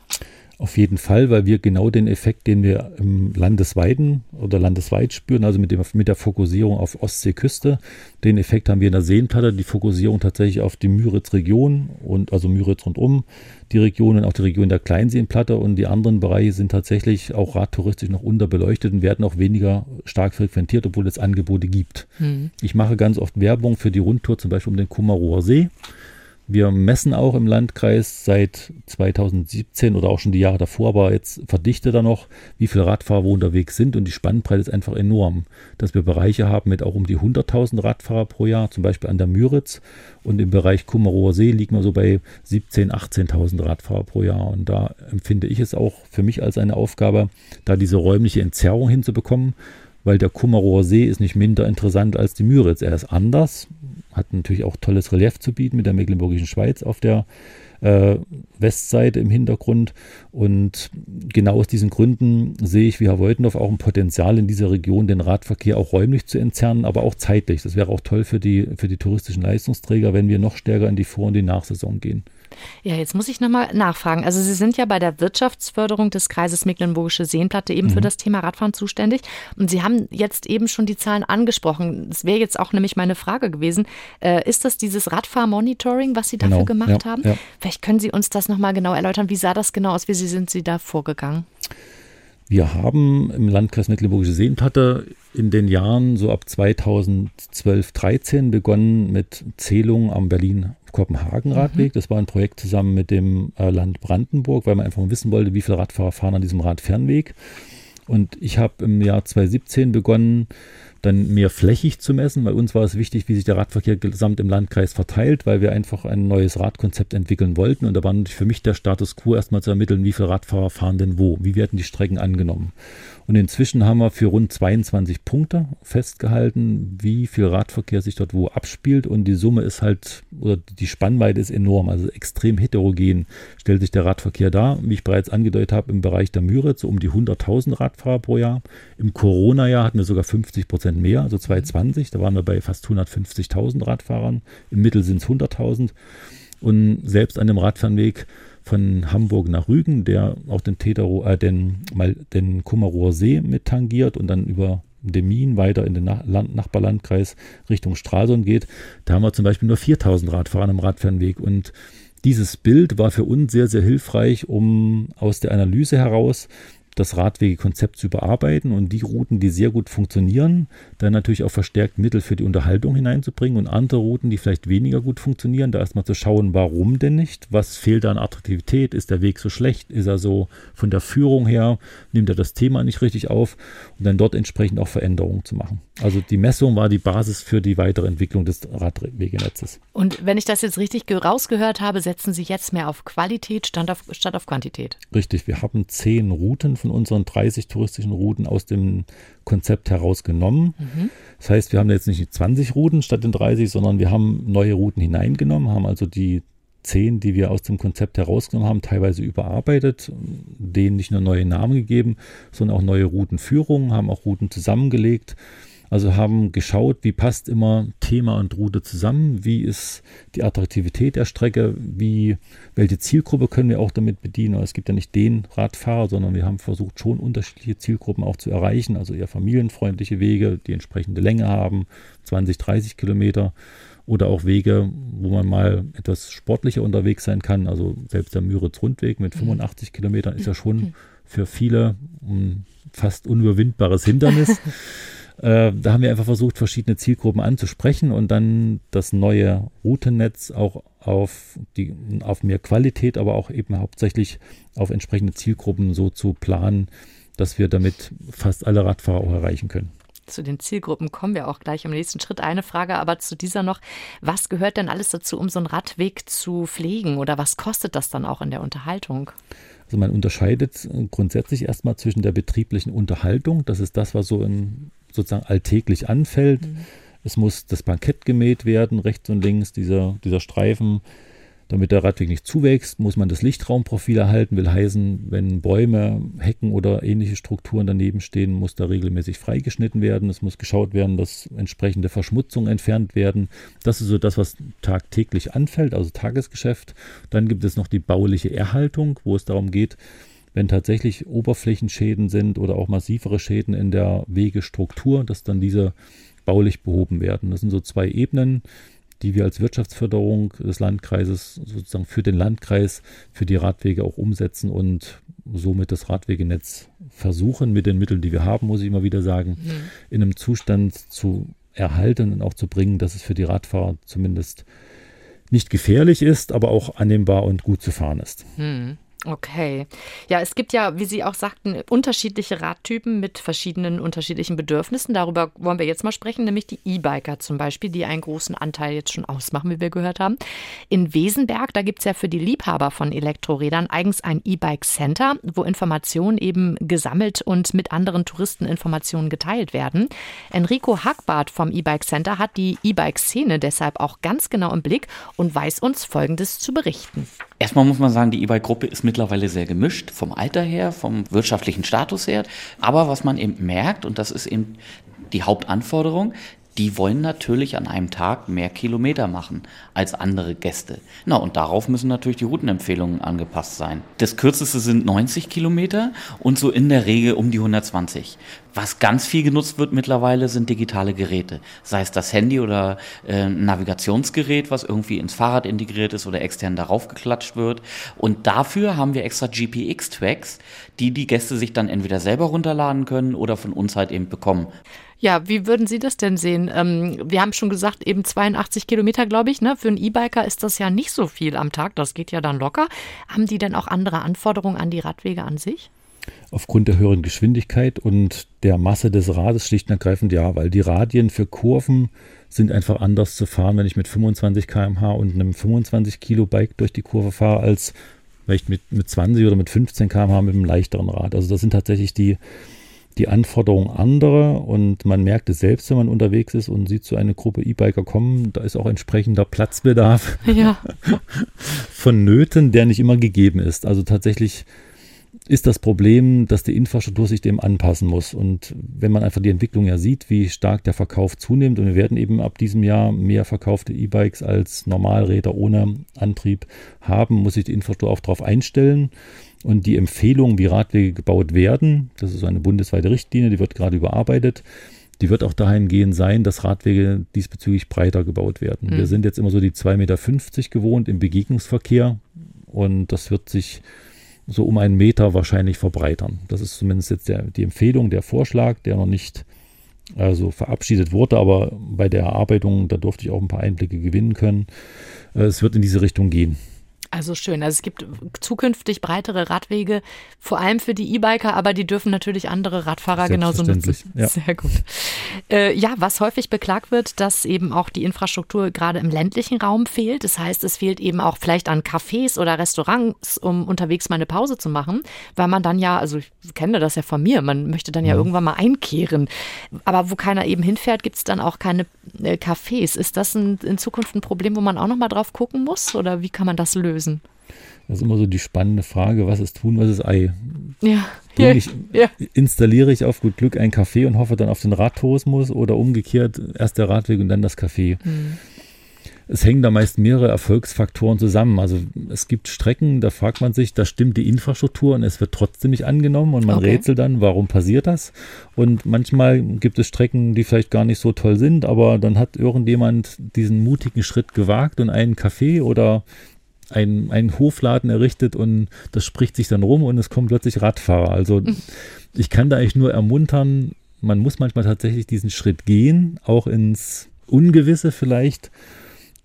Auf jeden Fall, weil wir genau den Effekt, den wir im Landesweiten oder landesweit spüren, also mit, dem, mit der Fokussierung auf Ostseeküste, den Effekt haben wir in der Seenplatte, die Fokussierung tatsächlich auf die Müritz-Region und also Müritz rundum, die Regionen, auch die Region der Kleinseenplatte und die anderen Bereiche sind tatsächlich auch radtouristisch noch unterbeleuchtet und werden auch weniger stark frequentiert, obwohl es Angebote gibt. Hm. Ich mache ganz oft Werbung für die Rundtour, zum Beispiel um den Kummerower See. Wir messen auch im Landkreis seit 2017 oder auch schon die Jahre davor, aber jetzt verdichtet er noch, wie viele Radfahrer wo unterwegs sind. Und die Spannbreite ist einfach enorm, dass wir Bereiche haben mit auch um die 100.000 Radfahrer pro Jahr, zum Beispiel an der Müritz. Und im Bereich Kummerower See liegen wir so bei 17.000, 18.000 Radfahrer pro Jahr. Und da empfinde ich es auch für mich als eine Aufgabe, da diese räumliche Entzerrung hinzubekommen, weil der Kummerower See ist nicht minder interessant als die Müritz. Er ist anders, hat natürlich auch tolles Relief zu bieten mit der Mecklenburgischen Schweiz auf der äh, Westseite im Hintergrund. Und genau aus diesen Gründen sehe ich wie Herr Woldendorf auch ein Potenzial in dieser Region, den Radverkehr auch räumlich zu entzerren, aber auch zeitlich. Das wäre auch toll für die, für die touristischen Leistungsträger, wenn wir noch stärker in die Vor- und die Nachsaison gehen. Ja, jetzt muss ich nochmal nachfragen. Also Sie sind ja bei der Wirtschaftsförderung des Kreises Mecklenburgische Seenplatte eben mhm. für das Thema Radfahren zuständig. Und Sie haben jetzt eben schon die Zahlen angesprochen. Das wäre jetzt auch nämlich meine Frage gewesen. Äh, ist das dieses Radfahrmonitoring, was Sie dafür genau, gemacht ja, haben? Ja. Vielleicht können Sie uns das nochmal genau erläutern. Wie sah das genau aus? Wie sind Sie da vorgegangen? Wir haben im Landkreis Mecklenburgische Seenplatte in den Jahren so ab 2012, 13 begonnen mit Zählungen am Berlin-Kopenhagen-Radweg. Mhm. Das war ein Projekt zusammen mit dem äh, Land Brandenburg, weil man einfach wissen wollte, wie viele Radfahrer fahren an diesem Radfernweg. Und ich habe im Jahr 2017 begonnen, dann mehr flächig zu messen. Bei uns war es wichtig, wie sich der Radverkehr gesamt im Landkreis verteilt, weil wir einfach ein neues Radkonzept entwickeln wollten. Und da war natürlich für mich der Status quo erstmal zu ermitteln, wie viele Radfahrer fahren denn wo, wie werden die Strecken angenommen. Und inzwischen haben wir für rund 22 Punkte festgehalten, wie viel Radverkehr sich dort wo abspielt. Und die Summe ist halt, oder die Spannweite ist enorm, also extrem heterogen stellt sich der Radverkehr dar. Wie ich bereits angedeutet habe, im Bereich der Müritz so um die 100.000 Radfahrer pro Jahr. Im Corona-Jahr hatten wir sogar 50 Prozent mehr, also 2020. Da waren wir bei fast 150.000 Radfahrern. Im Mittel sind es 100.000. Und selbst an dem Radfernweg von Hamburg nach Rügen, der auch den, Tetero, äh, den, mal, den Kummerower See mit tangiert und dann über Demin weiter in den Nach Land Nachbarlandkreis Richtung Stralsund geht. Da haben wir zum Beispiel nur 4000 Radfahrer am Radfernweg und dieses Bild war für uns sehr, sehr hilfreich, um aus der Analyse heraus das Radwegekonzept zu überarbeiten und die Routen, die sehr gut funktionieren, dann natürlich auch verstärkt Mittel für die Unterhaltung hineinzubringen und andere Routen, die vielleicht weniger gut funktionieren, da erstmal zu schauen, warum denn nicht? Was fehlt da an Attraktivität? Ist der Weg so schlecht? Ist er so von der Führung her? Nimmt er das Thema nicht richtig auf? Und dann dort entsprechend auch Veränderungen zu machen. Also die Messung war die Basis für die weitere Entwicklung des Radwegenetzes. Und wenn ich das jetzt richtig rausgehört habe, setzen Sie jetzt mehr auf Qualität statt auf, statt auf Quantität? Richtig, wir haben zehn Routen von unseren 30 touristischen Routen aus dem Konzept herausgenommen. Mhm. Das heißt, wir haben jetzt nicht 20 Routen statt den 30, sondern wir haben neue Routen hineingenommen, haben also die 10, die wir aus dem Konzept herausgenommen haben, teilweise überarbeitet, denen nicht nur neue Namen gegeben, sondern auch neue Routenführungen, haben auch Routen zusammengelegt also haben geschaut, wie passt immer Thema und Route zusammen, wie ist die Attraktivität der Strecke, wie, welche Zielgruppe können wir auch damit bedienen. Es gibt ja nicht den Radfahrer, sondern wir haben versucht, schon unterschiedliche Zielgruppen auch zu erreichen, also eher familienfreundliche Wege, die entsprechende Länge haben, 20, 30 Kilometer oder auch Wege, wo man mal etwas sportlicher unterwegs sein kann. Also selbst der Müritz-Rundweg mit 85 mhm. Kilometern ist ja schon für viele ein fast unüberwindbares Hindernis. Äh, da haben wir einfach versucht, verschiedene Zielgruppen anzusprechen und dann das neue Routennetz auch auf, die, auf mehr Qualität, aber auch eben hauptsächlich auf entsprechende Zielgruppen so zu planen, dass wir damit fast alle Radfahrer auch erreichen können. Zu den Zielgruppen kommen wir auch gleich im nächsten Schritt. Eine Frage aber zu dieser noch. Was gehört denn alles dazu, um so einen Radweg zu pflegen oder was kostet das dann auch in der Unterhaltung? Also man unterscheidet grundsätzlich erstmal zwischen der betrieblichen Unterhaltung, das ist das, was so in sozusagen alltäglich anfällt. Mhm. Es muss das Bankett gemäht werden, rechts und links, dieser, dieser Streifen. Damit der Radweg nicht zuwächst, muss man das Lichtraumprofil erhalten. Will heißen, wenn Bäume, Hecken oder ähnliche Strukturen daneben stehen, muss da regelmäßig freigeschnitten werden. Es muss geschaut werden, dass entsprechende Verschmutzungen entfernt werden. Das ist so das, was tagtäglich anfällt, also Tagesgeschäft. Dann gibt es noch die bauliche Erhaltung, wo es darum geht, wenn tatsächlich Oberflächenschäden sind oder auch massivere Schäden in der Wegestruktur, dass dann diese baulich behoben werden. Das sind so zwei Ebenen, die wir als Wirtschaftsförderung des Landkreises sozusagen für den Landkreis, für die Radwege auch umsetzen und somit das Radwegenetz versuchen, mit den Mitteln, die wir haben, muss ich immer wieder sagen, mhm. in einem Zustand zu erhalten und auch zu bringen, dass es für die Radfahrer zumindest nicht gefährlich ist, aber auch annehmbar und gut zu fahren ist. Mhm. Okay. Ja, es gibt ja, wie Sie auch sagten, unterschiedliche Radtypen mit verschiedenen unterschiedlichen Bedürfnissen. Darüber wollen wir jetzt mal sprechen, nämlich die E-Biker zum Beispiel, die einen großen Anteil jetzt schon ausmachen, wie wir gehört haben. In Wesenberg, da gibt es ja für die Liebhaber von Elektrorädern eigens ein E-Bike Center, wo Informationen eben gesammelt und mit anderen Touristen Informationen geteilt werden. Enrico Hackbart vom E-Bike Center hat die E-Bike-Szene deshalb auch ganz genau im Blick und weiß uns Folgendes zu berichten. Erstmal muss man sagen, die E-Bike-Gruppe ist mittlerweile sehr gemischt, vom Alter her, vom wirtschaftlichen Status her. Aber was man eben merkt, und das ist eben die Hauptanforderung, die wollen natürlich an einem Tag mehr Kilometer machen als andere Gäste. Na, und darauf müssen natürlich die Routenempfehlungen angepasst sein. Das kürzeste sind 90 Kilometer und so in der Regel um die 120. Was ganz viel genutzt wird mittlerweile sind digitale Geräte. Sei es das Handy oder äh, ein Navigationsgerät, was irgendwie ins Fahrrad integriert ist oder extern darauf geklatscht wird. Und dafür haben wir extra GPX-Tracks, die die Gäste sich dann entweder selber runterladen können oder von uns halt eben bekommen. Ja, wie würden Sie das denn sehen? Ähm, wir haben schon gesagt, eben 82 Kilometer, glaube ich. Ne? Für einen E-Biker ist das ja nicht so viel am Tag. Das geht ja dann locker. Haben die denn auch andere Anforderungen an die Radwege an sich? Aufgrund der höheren Geschwindigkeit und der Masse des Rades schlicht und ergreifend ja, weil die Radien für Kurven sind einfach anders zu fahren, wenn ich mit 25 km/h und einem 25 Kilo Bike durch die Kurve fahre, als vielleicht mit, mit 20 oder mit 15 km/h mit einem leichteren Rad. Also das sind tatsächlich die, die Anforderungen andere und man merkt es selbst, wenn man unterwegs ist und sieht so eine Gruppe E-Biker kommen, da ist auch entsprechender Platzbedarf ja. vonnöten, der nicht immer gegeben ist. Also tatsächlich ist das Problem, dass die Infrastruktur sich dem anpassen muss. Und wenn man einfach die Entwicklung ja sieht, wie stark der Verkauf zunimmt, und wir werden eben ab diesem Jahr mehr verkaufte E-Bikes als Normalräder ohne Antrieb haben, muss sich die Infrastruktur auch darauf einstellen. Und die Empfehlung, wie Radwege gebaut werden, das ist eine bundesweite Richtlinie, die wird gerade überarbeitet. Die wird auch dahingehend sein, dass Radwege diesbezüglich breiter gebaut werden. Mhm. Wir sind jetzt immer so die 2,50 Meter gewohnt im Begegnungsverkehr und das wird sich so um einen Meter wahrscheinlich verbreitern. Das ist zumindest jetzt der, die Empfehlung, der Vorschlag, der noch nicht also verabschiedet wurde, aber bei der Erarbeitung, da durfte ich auch ein paar Einblicke gewinnen können. Äh, es wird in diese Richtung gehen. Also schön. Also es gibt zukünftig breitere Radwege, vor allem für die E-Biker, aber die dürfen natürlich andere Radfahrer genauso nutzen. Ja. Sehr gut. Äh, ja, was häufig beklagt wird, dass eben auch die Infrastruktur gerade im ländlichen Raum fehlt. Das heißt, es fehlt eben auch vielleicht an Cafés oder Restaurants, um unterwegs mal eine Pause zu machen, weil man dann ja, also ich kenne das ja von mir, man möchte dann ja, ja. irgendwann mal einkehren. Aber wo keiner eben hinfährt, gibt es dann auch keine äh, Cafés. Ist das ein, in Zukunft ein Problem, wo man auch nochmal drauf gucken muss? Oder wie kann man das lösen? Lösen? Das ist immer so die spannende Frage, was ist Tun, was ist Ei? Ja. ich, ja. Installiere ich auf gut Glück ein Café und hoffe dann auf den Radtourismus oder umgekehrt erst der Radweg und dann das Café. Mhm. Es hängen da meist mehrere Erfolgsfaktoren zusammen. Also es gibt Strecken, da fragt man sich, da stimmt die Infrastruktur und es wird trotzdem nicht angenommen und man okay. rätselt dann, warum passiert das? Und manchmal gibt es Strecken, die vielleicht gar nicht so toll sind, aber dann hat irgendjemand diesen mutigen Schritt gewagt und einen Café oder ein, einen Hofladen errichtet und das spricht sich dann rum und es kommen plötzlich Radfahrer. Also ich kann da eigentlich nur ermuntern, man muss manchmal tatsächlich diesen Schritt gehen, auch ins Ungewisse vielleicht.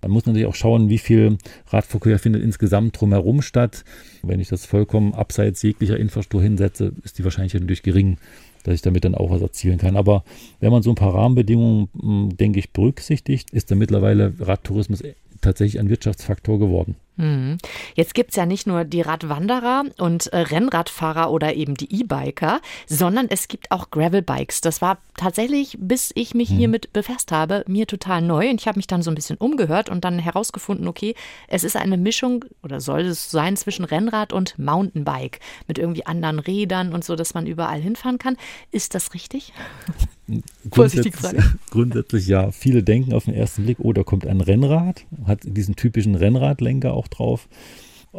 Man muss natürlich auch schauen, wie viel Radverkehr findet insgesamt drumherum statt. Wenn ich das vollkommen abseits jeglicher Infrastruktur hinsetze, ist die Wahrscheinlichkeit natürlich gering, dass ich damit dann auch was erzielen kann. Aber wenn man so ein paar Rahmenbedingungen, hm, denke ich, berücksichtigt, ist dann mittlerweile Radtourismus tatsächlich ein Wirtschaftsfaktor geworden. Mhm. Jetzt gibt es ja nicht nur die Radwanderer und äh, Rennradfahrer oder eben die E-Biker, sondern es gibt auch Gravelbikes. Das war tatsächlich, bis ich mich mhm. hiermit befasst habe, mir total neu. Und ich habe mich dann so ein bisschen umgehört und dann herausgefunden, okay, es ist eine Mischung oder soll es sein zwischen Rennrad und Mountainbike mit irgendwie anderen Rädern und so, dass man überall hinfahren kann. Ist das richtig? Vorsichtige Frage. Grundsätzlich ja. Viele denken auf den ersten Blick, oh, da kommt ein Rennrad, hat diesen typischen Rennradlenker auch drauf.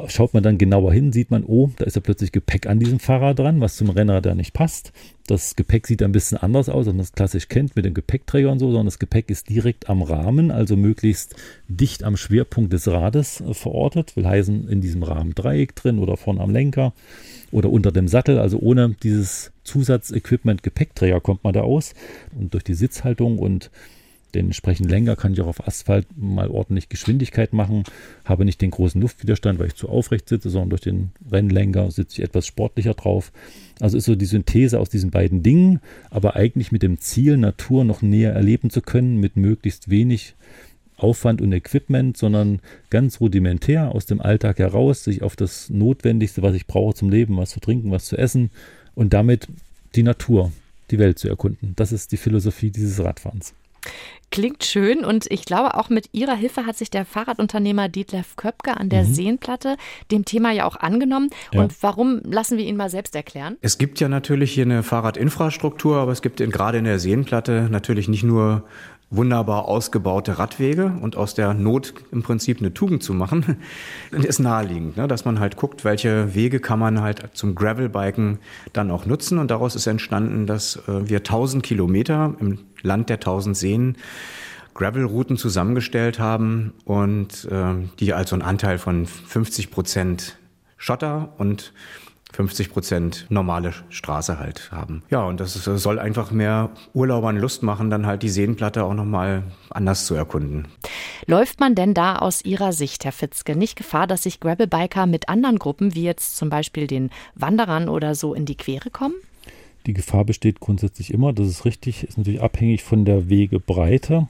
Schaut man dann genauer hin, sieht man, oh, da ist ja plötzlich Gepäck an diesem Fahrrad dran, was zum Rennrad da nicht passt. Das Gepäck sieht ein bisschen anders aus, als man es klassisch kennt mit dem Gepäckträger und so, sondern das Gepäck ist direkt am Rahmen, also möglichst dicht am Schwerpunkt des Rades äh, verortet. Will heißen, in diesem Rahmen Dreieck drin oder vorne am Lenker oder unter dem Sattel. Also ohne dieses Zusatzequipment Gepäckträger kommt man da aus. Und durch die Sitzhaltung und den entsprechenden Lenker kann ich auch auf Asphalt mal ordentlich Geschwindigkeit machen, habe nicht den großen Luftwiderstand, weil ich zu aufrecht sitze, sondern durch den Rennlenker sitze ich etwas sportlicher drauf. Also ist so die Synthese aus diesen beiden Dingen, aber eigentlich mit dem Ziel, Natur noch näher erleben zu können, mit möglichst wenig Aufwand und Equipment, sondern ganz rudimentär aus dem Alltag heraus, sich auf das Notwendigste, was ich brauche zum Leben, was zu trinken, was zu essen und damit die Natur, die Welt zu erkunden. Das ist die Philosophie dieses Radfahrens. Klingt schön und ich glaube, auch mit Ihrer Hilfe hat sich der Fahrradunternehmer Dietlef Köpke an der mhm. Seenplatte dem Thema ja auch angenommen. Ja. Und warum lassen wir ihn mal selbst erklären? Es gibt ja natürlich hier eine Fahrradinfrastruktur, aber es gibt in, gerade in der Seenplatte natürlich nicht nur wunderbar ausgebaute Radwege und aus der Not im Prinzip eine Tugend zu machen, ist naheliegend, ne? dass man halt guckt, welche Wege kann man halt zum Gravelbiken dann auch nutzen. Und daraus ist entstanden, dass äh, wir 1000 Kilometer im Land der 1000 Seen Gravelrouten zusammengestellt haben und äh, die also einen Anteil von 50 Prozent Schotter und 50 Prozent normale Straße halt haben. Ja, und das soll einfach mehr Urlaubern Lust machen, dann halt die Seenplatte auch nochmal anders zu erkunden. Läuft man denn da aus Ihrer Sicht, Herr Fitzke, nicht Gefahr, dass sich Gravelbiker mit anderen Gruppen, wie jetzt zum Beispiel den Wanderern oder so, in die Quere kommen? Die Gefahr besteht grundsätzlich immer, das ist richtig, ist natürlich abhängig von der Wegebreite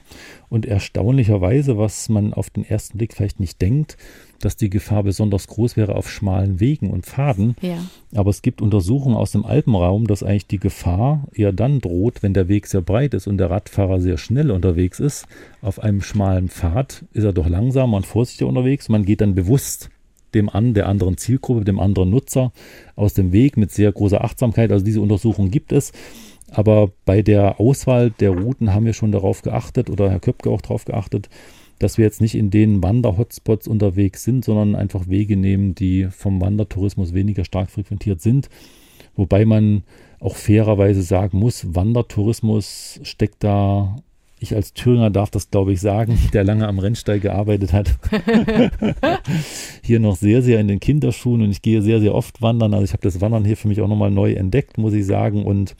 und erstaunlicherweise, was man auf den ersten Blick vielleicht nicht denkt, dass die Gefahr besonders groß wäre auf schmalen Wegen und Pfaden. Ja. Aber es gibt Untersuchungen aus dem Alpenraum, dass eigentlich die Gefahr eher dann droht, wenn der Weg sehr breit ist und der Radfahrer sehr schnell unterwegs ist. Auf einem schmalen Pfad ist er doch langsamer und vorsichtiger unterwegs. Man geht dann bewusst dem an, der anderen Zielgruppe, dem anderen Nutzer aus dem Weg mit sehr großer Achtsamkeit. Also diese Untersuchung gibt es. Aber bei der Auswahl der Routen haben wir schon darauf geachtet oder Herr Köpke auch darauf geachtet, dass wir jetzt nicht in den Wander-Hotspots unterwegs sind, sondern einfach Wege nehmen, die vom Wandertourismus weniger stark frequentiert sind. Wobei man auch fairerweise sagen muss, Wandertourismus steckt da ich als Thüringer darf das, glaube ich, sagen, der lange am Rennsteig gearbeitet hat. hier noch sehr, sehr in den Kinderschuhen und ich gehe sehr, sehr oft wandern. Also ich habe das Wandern hier für mich auch nochmal neu entdeckt, muss ich sagen. Und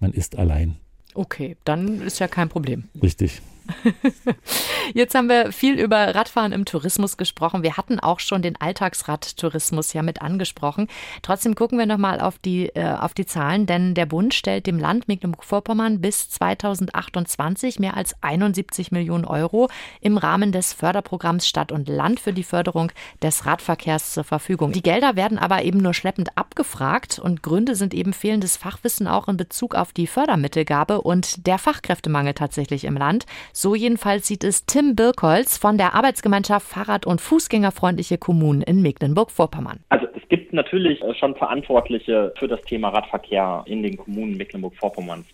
man ist allein. Okay, dann ist ja kein Problem. Richtig. Jetzt haben wir viel über Radfahren im Tourismus gesprochen. Wir hatten auch schon den Alltagsradtourismus ja mit angesprochen. Trotzdem gucken wir nochmal auf die, äh, auf die Zahlen, denn der Bund stellt dem Land Mecklenburg-Vorpommern bis 2028 mehr als 71 Millionen Euro im Rahmen des Förderprogramms Stadt und Land für die Förderung des Radverkehrs zur Verfügung. Die Gelder werden aber eben nur schleppend abgefragt und Gründe sind eben fehlendes Fachwissen auch in Bezug auf die Fördermittelgabe und der Fachkräftemangel tatsächlich im Land. So jedenfalls sieht es Tim Birkholz von der Arbeitsgemeinschaft Fahrrad- und Fußgängerfreundliche Kommunen in Mecklenburg-Vorpommern. Also es gibt natürlich äh, schon Verantwortliche für das Thema Radverkehr in den Kommunen Mecklenburg-Vorpommerns.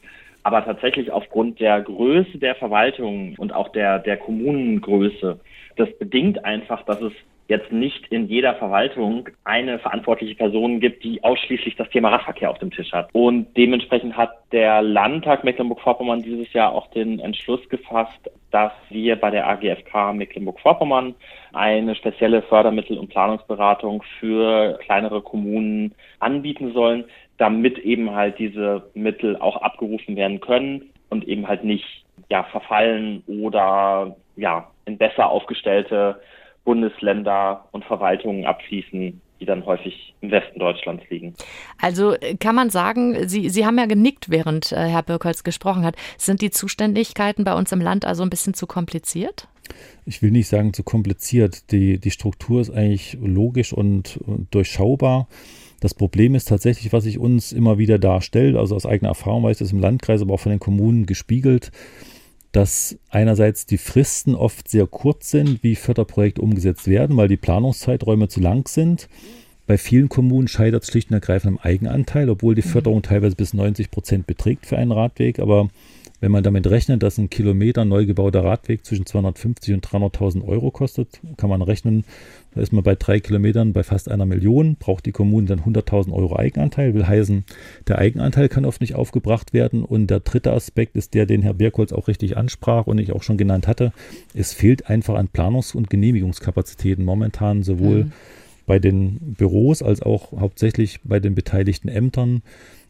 Aber tatsächlich aufgrund der Größe der Verwaltung und auch der, der Kommunengröße, das bedingt einfach, dass es jetzt nicht in jeder Verwaltung eine verantwortliche Person gibt, die ausschließlich das Thema Radverkehr auf dem Tisch hat. Und dementsprechend hat der Landtag Mecklenburg-Vorpommern dieses Jahr auch den Entschluss gefasst, dass wir bei der AGFK Mecklenburg-Vorpommern eine spezielle Fördermittel- und Planungsberatung für kleinere Kommunen anbieten sollen, damit eben halt diese Mittel auch abgerufen werden können und eben halt nicht ja verfallen oder ja in besser aufgestellte Bundesländer und Verwaltungen abfließen, die dann häufig im Westen Deutschlands liegen. Also äh, kann man sagen, Sie, Sie haben ja genickt, während äh, Herr Birkholz gesprochen hat. Sind die Zuständigkeiten bei uns im Land also ein bisschen zu kompliziert? Ich will nicht sagen zu kompliziert. Die, die Struktur ist eigentlich logisch und durchschaubar. Das Problem ist tatsächlich, was sich uns immer wieder darstellt, also aus eigener Erfahrung weiß ich das im Landkreis, aber auch von den Kommunen gespiegelt, dass einerseits die Fristen oft sehr kurz sind, wie Förderprojekte umgesetzt werden, weil die Planungszeiträume zu lang sind. Bei vielen Kommunen scheitert es schlicht und ergreifend am Eigenanteil, obwohl die mhm. Förderung teilweise bis 90 Prozent beträgt für einen Radweg. Aber wenn man damit rechnet, dass ein Kilometer neu gebauter Radweg zwischen 250 und 300.000 Euro kostet, kann man rechnen, da ist man bei drei Kilometern bei fast einer Million, braucht die Kommune dann 100.000 Euro Eigenanteil. Will heißen, der Eigenanteil kann oft nicht aufgebracht werden. Und der dritte Aspekt ist der, den Herr Birkholz auch richtig ansprach und ich auch schon genannt hatte. Es fehlt einfach an Planungs- und Genehmigungskapazitäten momentan sowohl mhm. bei den Büros als auch hauptsächlich bei den beteiligten Ämtern,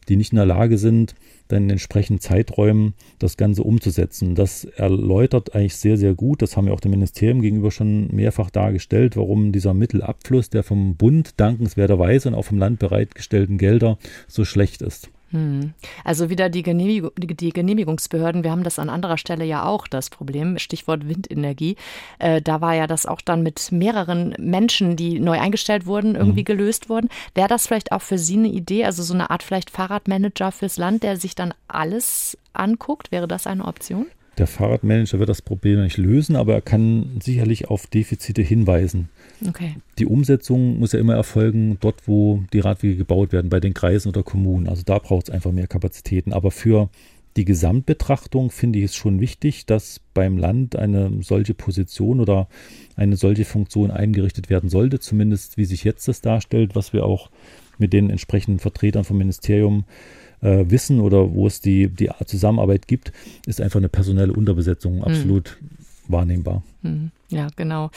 die nicht in der Lage sind, dann in entsprechenden Zeiträumen das Ganze umzusetzen. Das erläutert eigentlich sehr, sehr gut. Das haben wir auch dem Ministerium gegenüber schon mehrfach dargestellt, warum dieser Mittelabfluss, der vom Bund dankenswerterweise und auch vom Land bereitgestellten Gelder so schlecht ist. Hm. Also wieder die, Genehmigung, die, Genehmigungsbehörden, wir haben das an anderer Stelle ja auch, das Problem, Stichwort Windenergie. Äh, da war ja das auch dann mit mehreren Menschen, die neu eingestellt wurden, irgendwie mhm. gelöst worden. Wäre das vielleicht auch für Sie eine Idee, also so eine Art vielleicht Fahrradmanager fürs Land, der sich dann alles anguckt? Wäre das eine Option? Der Fahrradmanager wird das Problem nicht lösen, aber er kann sicherlich auf Defizite hinweisen. Okay. Die Umsetzung muss ja immer erfolgen dort, wo die Radwege gebaut werden, bei den Kreisen oder Kommunen. Also da braucht es einfach mehr Kapazitäten. Aber für die Gesamtbetrachtung finde ich es schon wichtig, dass beim Land eine solche Position oder eine solche Funktion eingerichtet werden sollte, zumindest wie sich jetzt das darstellt, was wir auch mit den entsprechenden Vertretern vom Ministerium äh, wissen oder wo es die, die Zusammenarbeit gibt, ist einfach eine personelle Unterbesetzung absolut mhm. wahrnehmbar. Mhm. Ja, genau.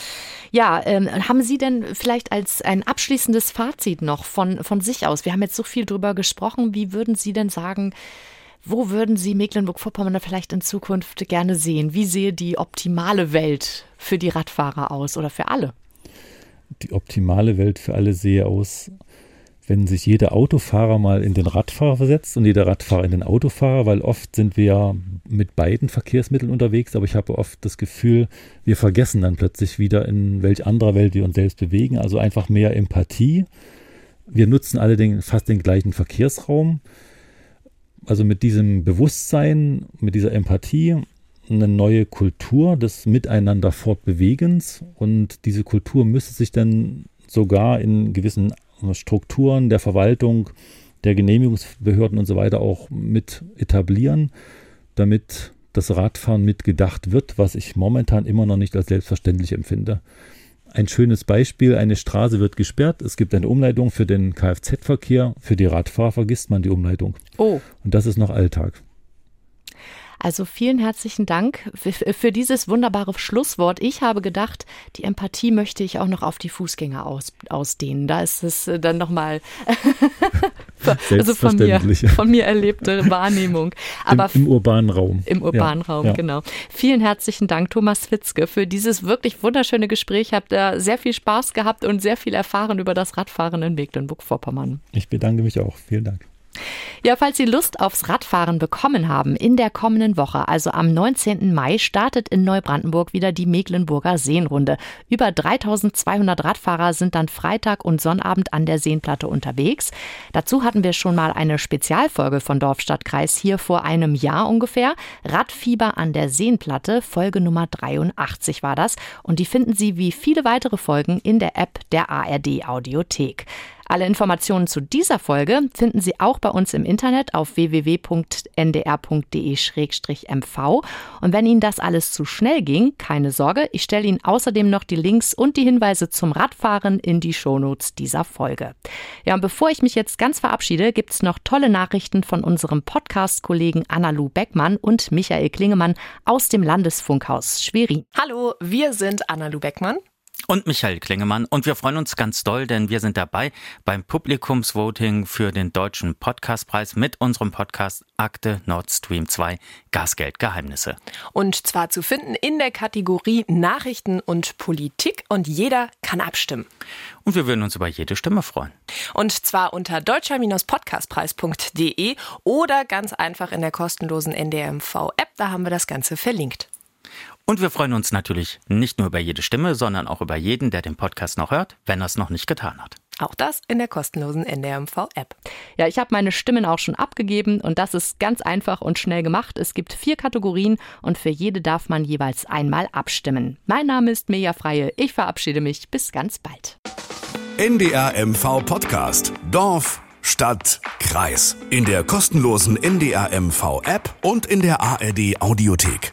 Ja, ähm, haben Sie denn vielleicht als ein abschließendes Fazit noch von, von sich aus? Wir haben jetzt so viel drüber gesprochen. Wie würden Sie denn sagen, wo würden Sie Mecklenburg-Vorpommern vielleicht in Zukunft gerne sehen? Wie sehe die optimale Welt für die Radfahrer aus oder für alle? Die optimale Welt für alle sehe aus, wenn sich jeder Autofahrer mal in den Radfahrer versetzt und jeder Radfahrer in den Autofahrer, weil oft sind wir ja mit beiden Verkehrsmitteln unterwegs, aber ich habe oft das Gefühl, wir vergessen dann plötzlich wieder, in welch anderer Welt wir uns selbst bewegen. Also einfach mehr Empathie. Wir nutzen alle den, fast den gleichen Verkehrsraum also mit diesem Bewusstsein, mit dieser Empathie eine neue Kultur des Miteinander fortbewegens und diese Kultur müsste sich dann sogar in gewissen Strukturen der Verwaltung, der Genehmigungsbehörden und so weiter auch mit etablieren, damit das Radfahren mitgedacht wird, was ich momentan immer noch nicht als selbstverständlich empfinde ein schönes Beispiel. Eine Straße wird gesperrt, es gibt eine Umleitung für den Kfz-Verkehr, für die Radfahrer vergisst man die Umleitung. Oh. Und das ist noch Alltag. Also vielen herzlichen Dank für, für, dieses wunderbare Schlusswort. Ich habe gedacht, die Empathie möchte ich auch noch auf die Fußgänger aus, ausdehnen. Da ist es äh, dann nochmal also von mir, von mir erlebte Wahrnehmung. Aber Im, Im, urbanen Raum. Im urbanen ja, Raum, ja. genau. Vielen herzlichen Dank, Thomas Fitzke, für dieses wirklich wunderschöne Gespräch. Habt da sehr viel Spaß gehabt und sehr viel erfahren über das Radfahren in Mecklenburg-Vorpommern. Ich bedanke mich auch. Vielen Dank. Ja, falls Sie Lust aufs Radfahren bekommen haben, in der kommenden Woche, also am 19. Mai, startet in Neubrandenburg wieder die Mecklenburger Seenrunde. Über 3200 Radfahrer sind dann Freitag und Sonnabend an der Seenplatte unterwegs. Dazu hatten wir schon mal eine Spezialfolge von Dorfstadtkreis hier vor einem Jahr ungefähr. Radfieber an der Seenplatte, Folge Nummer 83 war das. Und die finden Sie wie viele weitere Folgen in der App der ARD Audiothek. Alle Informationen zu dieser Folge finden Sie auch bei uns im Internet auf www.ndr.de-mv. Und wenn Ihnen das alles zu schnell ging, keine Sorge, ich stelle Ihnen außerdem noch die Links und die Hinweise zum Radfahren in die Shownotes dieser Folge. Ja, und bevor ich mich jetzt ganz verabschiede, gibt es noch tolle Nachrichten von unserem Podcast-Kollegen Anna-Lu Beckmann und Michael Klingemann aus dem Landesfunkhaus Schwerin. Hallo, wir sind Anna-Lu Beckmann und Michael Klingemann. Und wir freuen uns ganz doll, denn wir sind dabei beim Publikumsvoting für den Deutschen Podcastpreis mit unserem Podcast Akte Nord Stream 2 Gasgeldgeheimnisse. Und zwar zu finden in der Kategorie Nachrichten und Politik und jeder kann abstimmen. Und wir würden uns über jede Stimme freuen. Und zwar unter deutscher-podcastpreis.de oder ganz einfach in der kostenlosen NDMV-App. Da haben wir das Ganze verlinkt. Und wir freuen uns natürlich nicht nur über jede Stimme, sondern auch über jeden, der den Podcast noch hört, wenn er es noch nicht getan hat. Auch das in der kostenlosen NDRMV-App. Ja, ich habe meine Stimmen auch schon abgegeben und das ist ganz einfach und schnell gemacht. Es gibt vier Kategorien und für jede darf man jeweils einmal abstimmen. Mein Name ist Mirja Freie. Ich verabschiede mich. Bis ganz bald. NDRMV Podcast. Dorf, Stadt, Kreis. In der kostenlosen NDRMV App und in der ARD Audiothek.